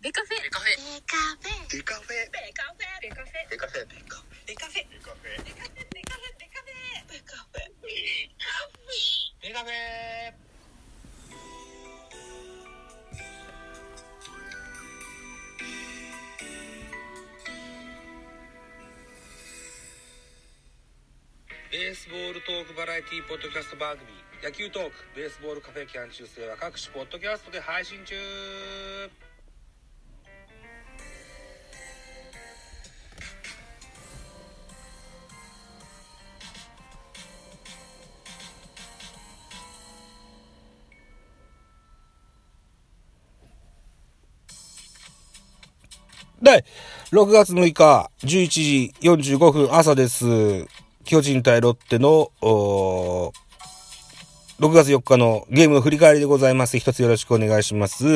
ベカフェベカフェベカフェベカフェベカフェベカフェベカフェベカフェベカフェベカフェベカフェベカフェベカフェベカフェベカフェベースボールトークバラエティポッドキャスト番組野球トークベースボールカフェキャン中世は各種ポッドキャストで配信中で、6月6日、11時45分朝です。巨人対ロッテの、6月4日のゲームの振り返りでございます。一つよろしくお願いします。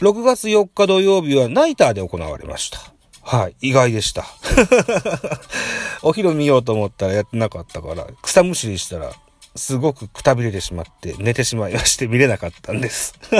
6月4日土曜日はナイターで行われました。はい、意外でした。お昼見ようと思ったらやってなかったから、草むしりしたら、すごくくたびれてしまって寝てしまいまして見れなかったんです。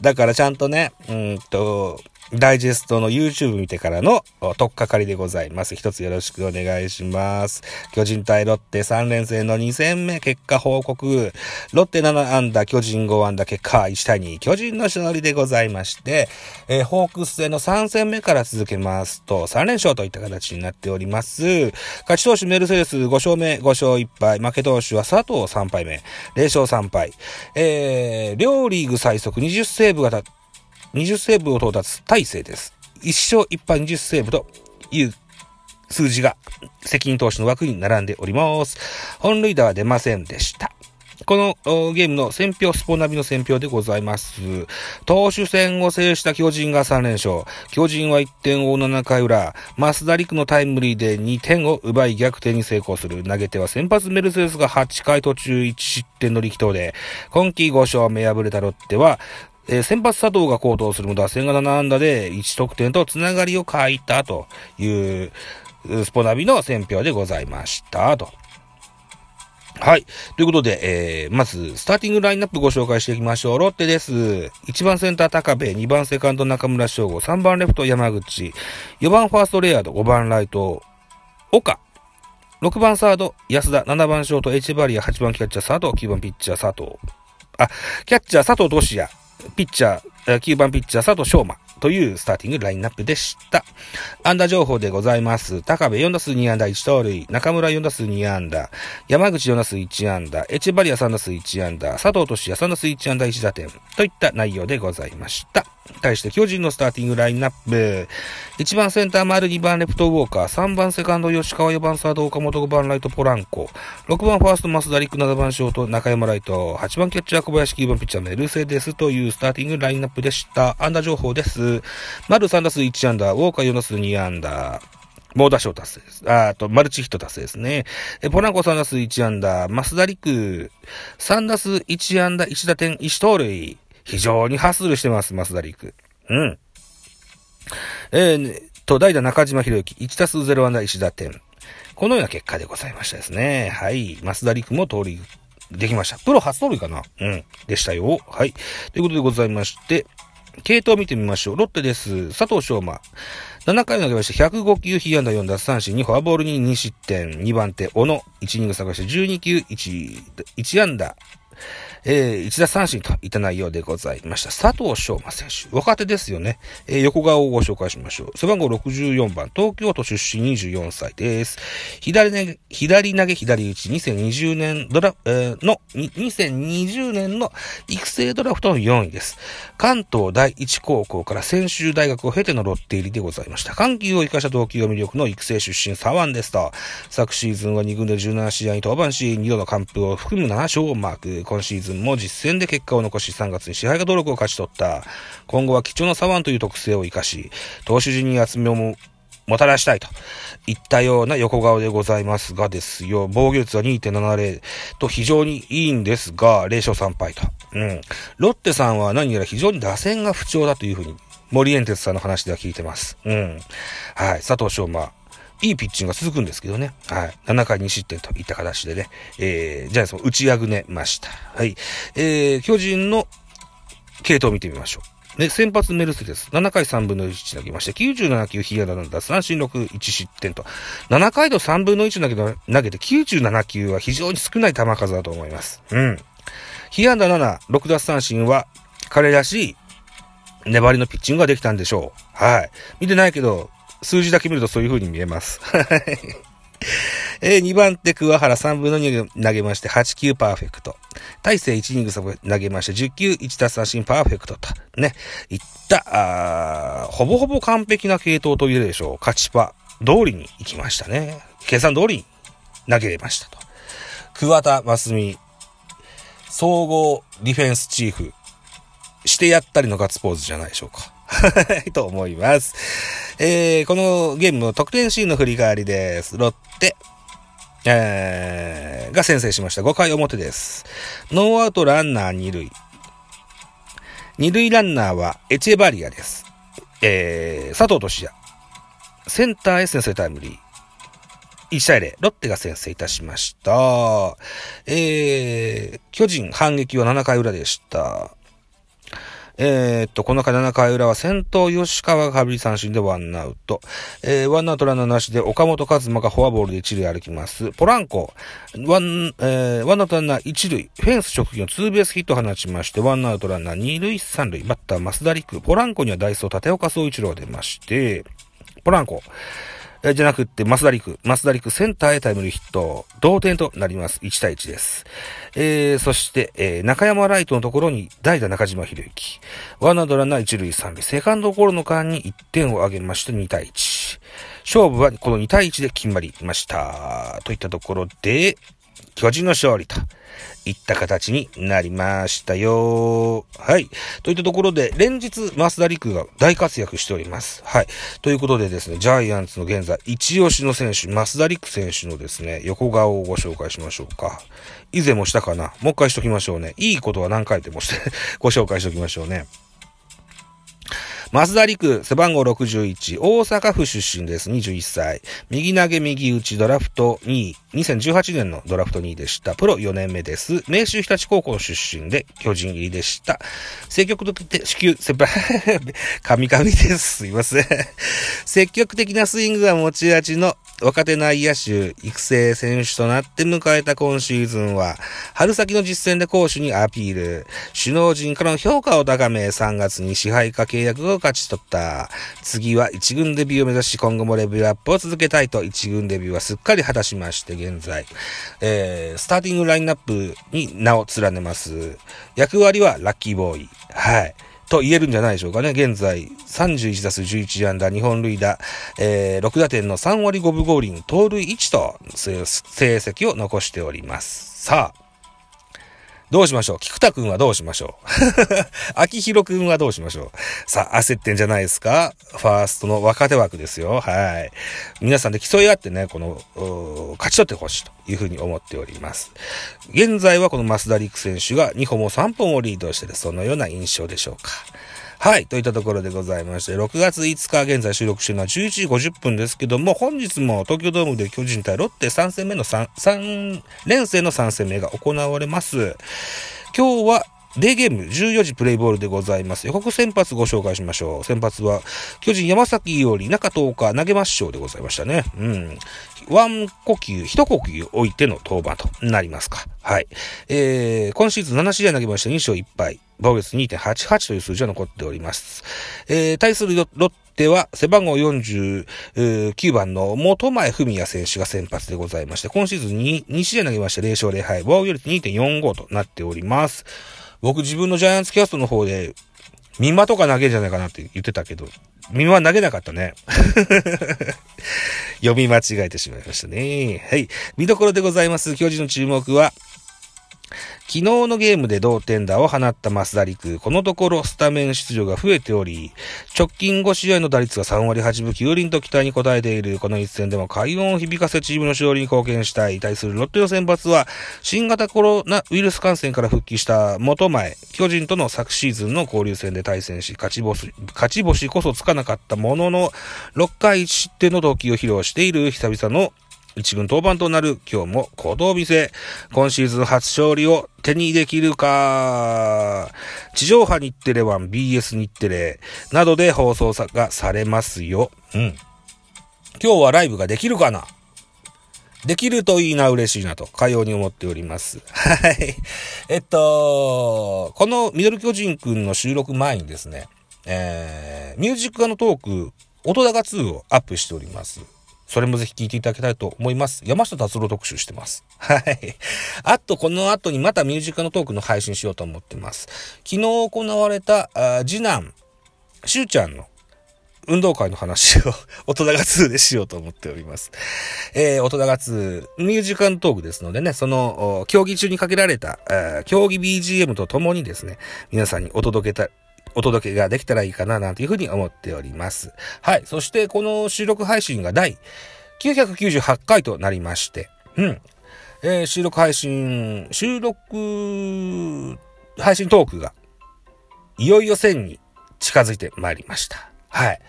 だからちゃんとね、うんと、ダイジェストの YouTube 見てからのお取っかかりでございます。一つよろしくお願いします。巨人対ロッテ3連戦の2戦目結果報告。ロッテ7安打、巨人5安打、結果1対2。巨人の勝利でございまして、えーホークス戦の3戦目から続けますと、3連勝といった形になっております。勝ち投手メルセデス5勝目、5勝1敗。負け投手は佐藤3敗目、0勝3敗。えー、両リーグ最速20セーブがた20セーブを到達大勢です。1勝1敗20セーブという数字が責任投手の枠に並んでおります。本塁打は出ませんでした。このゲームの選票、スポナビの選票でございます。投手戦を制した巨人が3連勝。巨人は1点を追う7回裏。増田陸のタイムリーで2点を奪い逆転に成功する。投げては先発メルセデスが8回途中1失点の力投で、今季5勝目敗れたロッテは、えー先発佐藤が高騰するも打線が7安打で1得点とつながりを書いたという、スポナビの選評でございました。と。はい。ということで、えー、まず、スターティングラインナップご紹介していきましょう。ロッテです。1番センター高部、2番セカンド中村翔吾、3番レフト山口、4番ファーストレアード、5番ライト、岡、6番サード安田、7番ショートエチバリア、8番キャッチャー佐藤、9番ピッチャー佐藤。あ、キャッチャー佐藤俊也、ピッチャー、9番ピッチャー佐藤翔馬というスターティングラインナップでした。安打情報でございます。高部4打数2安打1盗塁、中村4打数2安打、山口4打数1安打、エチバリア3打数1安打、佐藤俊也3打数1安打1打点といった内容でございました。対して巨人のスターティングラインナップ。1番センター丸、2番レフトウォーカー、3番セカンド吉川、4番サード岡本、5番ライトポランコ、6番ファースト増田陸、7番ショート中山ライト、8番キャッチャー小林、9番ピッチャーメルセデスというスターティングラインナップでした。安打情報です。丸3打数1安打、ウォーカー4打数2安打。猛打賞達成です。ああと、マルチヒット達成ですね。え、ポランコ3打数1安打、増田陸、3打数1安打、1打点、1盗塁。非常にハッスルしてます、増田陸。うん。えー、と、代打中島博之、1打数0安打1打点。このような結果でございましたですね。はい。増田陸も盗塁できました。プロ初盗塁かな？うん。でしたよ。はい。ということでございまして、系統を見てみましょう。ロッテです。佐藤翔馬。7回を投げまして、105球、被安打4奪三振、2フォアボールに2失点、2番手、小野、1イニング下がして12球、1、1安打、えー、1打三振といた内容でございました。佐藤翔馬選手。若手ですよね。えー、横顔をご紹介しましょう。背番号64番、東京都出身24歳です。左投げ、左投げ、左打ち、2020年ドラ、えーの、に2020年の育成ドラフトの4位です。関東第一高校から専修大学を経てのロッテ入りでございました。緩急を生かした投球が魅力の育成出身左腕ですと。昨シーズンは2軍で17試合に登板し、2度の完封を含む7勝をマーク。今シーズンも実戦で結果を残し、3月に支配下登録を勝ち取った。今後は貴重な左腕という特性を生かし、投手陣に厚みをももたらしたいといったような横顔でございますがですよ。防御率は2.70と非常にいいんですが、0勝3敗と。うん。ロッテさんは何やら非常に打線が不調だというふうに、森エンテツさんの話では聞いてます。うん。はい。佐藤翔馬。いいピッチングが続くんですけどね。はい。7回2失点といった形でね。えー、ジャイアンツも打ちあぐねました。はい。えー、巨人の系統を見てみましょう。で、先発メルセデス、7回3分の1投げまして、97球、被安打なんだ、三振6、1失点と。7回と3分の1投げ投げて97球は非常に少ない球数だと思います。うん。被安打7、6奪三振は、彼らしい粘りのピッチングができたんでしょう。はい。見てないけど、数字だけ見るとそういう風に見えます。はい。えー、2番手、桑原3分の2投げまして、8球パーフェクト。大勢1イニング投げまして、10球1奪三振パーフェクトと、ね、いった、あほぼほぼ完璧な系統と言えるでしょう。勝ちパ通りに行きましたね。計算通りに投げれましたと。桑田真澄、総合ディフェンスチーフ、してやったりのガッツポーズじゃないでしょうか。はい、と思います。えー、このゲームの得点シーンの振り返りです。ロッテ、えー、が先制しました。5回表です。ノーアウトランナー2塁。二塁ランナーはエチェバリアです。えー、佐藤俊也。センターへ先制タイムリー。1対0、ロッテが先制いたしました。えー、巨人反撃は7回裏でした。えー、っと、この回7回裏は先頭吉川が空振り三振でワンアウト。えー、ワンアウトランナーなしで岡本和真がフォアボールで一塁歩きます。ポランコ、ワン、えー、ワンアウトランナー一塁、フェンス直撃のツーベースヒットを放ちまして、ワンアウトランナー二塁三塁、バッター増田陸、ポランコにはダイソー立岡総一郎が出まして、ポランコ、えじゃなくって、増田陸、増田陸センターへタイムリーヒット、同点となります。1対1です。えー、そして、えー、中山ライトのところに代打中島博之。ワンアウトランナー1塁3塁、セカンドゴロの間に1点を挙げまして2対1。勝負はこの2対1で決まりました。といったところで、巨人の勝利といった形になりましたよ。はい。といったところで、連日、増田陸が大活躍しております。はい。ということでですね、ジャイアンツの現在、一押しの選手、増田陸選手のですね、横顔をご紹介しましょうか。以前もしたかな？もう一回しときましょうね。いいことは何回でもしてご紹介しときましょうね。増田陸、背番号61、大阪府出身です。21歳。右投げ右打ちドラフト2位。2018年のドラフト2位でした。プロ4年目です。明秀日立高校出身で巨人入りでした。積極的で、支給、先輩、神々です。すいません。積極的なスイングが持ち味の若手内野手、育成選手となって迎えた今シーズンは、春先の実戦で攻守にアピール、首脳陣からの評価を高め、3月に支配下契約を勝ち取った。次は1軍デビューを目指し、今後もレベルアップを続けたいと、1軍デビューはすっかり果たしまして、現在、えー、スターティングラインナップに名を連ねます。役割はラッキーボーイ。はい。と言えるんじゃないでしょうかね。現在、31打数11安打、日本塁打、えー、6打点の3割5分5厘、盗塁1と、成績を残しております。さあ、どうしましょう？菊田くんはどうしましょう？秋広くんはどうしましょう？さあ、焦ってんじゃないですか？ファーストの若手枠ですよ。はい。皆さんで競い合ってね、この、勝ち取ってほしいというふうに思っております。現在はこの増田陸選手が2歩も3本をリードしている、そのような印象でしょうか。はい。といったところでございまして、6月5日現在収録しているのは11時50分ですけども、本日も東京ドームで巨人対ロッテ3戦目の3、3連戦の3戦目が行われます。今日はデーゲーム14時プレイボールでございます。予告先発ご紹介しましょう。先発は、巨人山崎より中10日投げましょうでございましたね。うん。ワン呼吸、一呼吸置いての登板となりますか。はい。えー、今シーズン7試合投げました2勝1敗。防御率2.88という数字は残っております。えー、対するロッテは背番号49番の元前文也選手が先発でございまして、今シーズン 2, 2試合投げまして0勝0敗、防御率2.45となっております。僕自分のジャイアンツキャストの方で、ミマとか投げるんじゃないかなって言ってたけど、ミマ投げなかったね。読み間違えてしまいましたね。はい。見どころでございます。巨人の注目は、昨日のゲームで同点打を放った増田陸、このところスタメン出場が増えており、直近5試合の打率が3割8分9厘と期待に応えている、この一戦でも快音を響かせチームの勝利に貢献したい。対するロッテの先発は、新型コロナウイルス感染から復帰した元前、巨人との昨シーズンの交流戦で対戦し、勝ち星、勝ち星こそつかなかったものの、6回1失点の投球を披露している久々の一軍登板となる今日も行動見せ、今シーズン初勝利を手にできるか、地上波日テレ1、BS 日テレなどで放送がされますよ。うん。今日はライブができるかな？できるといいな、嬉しいなと、かように思っております。はい。えっと、このミドル巨人くんの収録前にですね、えー、ミュージックのトーク、音高2をアップしております。それもぜひ聞いていただきたいと思います。山下達郎特集してます。はい。あと、この後にまたミュージカルのトークの配信しようと思ってます。昨日行われた、あ次男、しゅうちゃんの運動会の話を大人が2でしようと思っております。えー、大人が2、ミュージカルトークですのでね、その、競技中にかけられた、競技 BGM とともにですね、皆さんにお届けた、お届けができたらいいかななんていうふうに思っております。はい。そしてこの収録配信が第998回となりまして、うん。えー、収録配信、収録配信トークがいよいよ1000に近づいてまいりました。はい。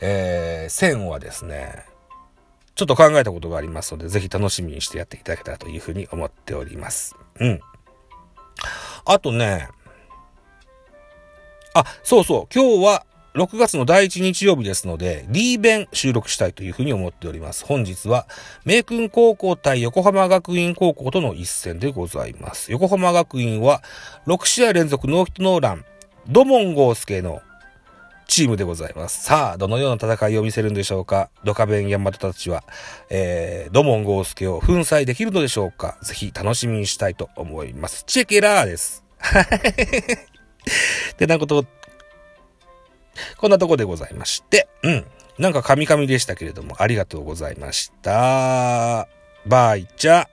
えー、1000はですね、ちょっと考えたことがありますので、ぜひ楽しみにしてやっていただけたらというふうに思っております。うん。あとね、あ、そうそう、今日は6月の第1日曜日ですので、リーベン収録したいというふうに思っております。本日は、名君高校対横浜学院高校との一戦でございます。横浜学院は、6試合連続ノーヒットノーラン、ドモンゴースケのチームでございます。さあ、どのような戦いを見せるんでしょうか？ドカベンヤマトたちは、えー、ドモンゴースケを粉砕できるのでしょうか？ぜひ楽しみにしたいと思います。チェケラーです。ってなことこんなとこでございまして、うん。なんかカミカミでしたけれども、ありがとうございました。バイチャ。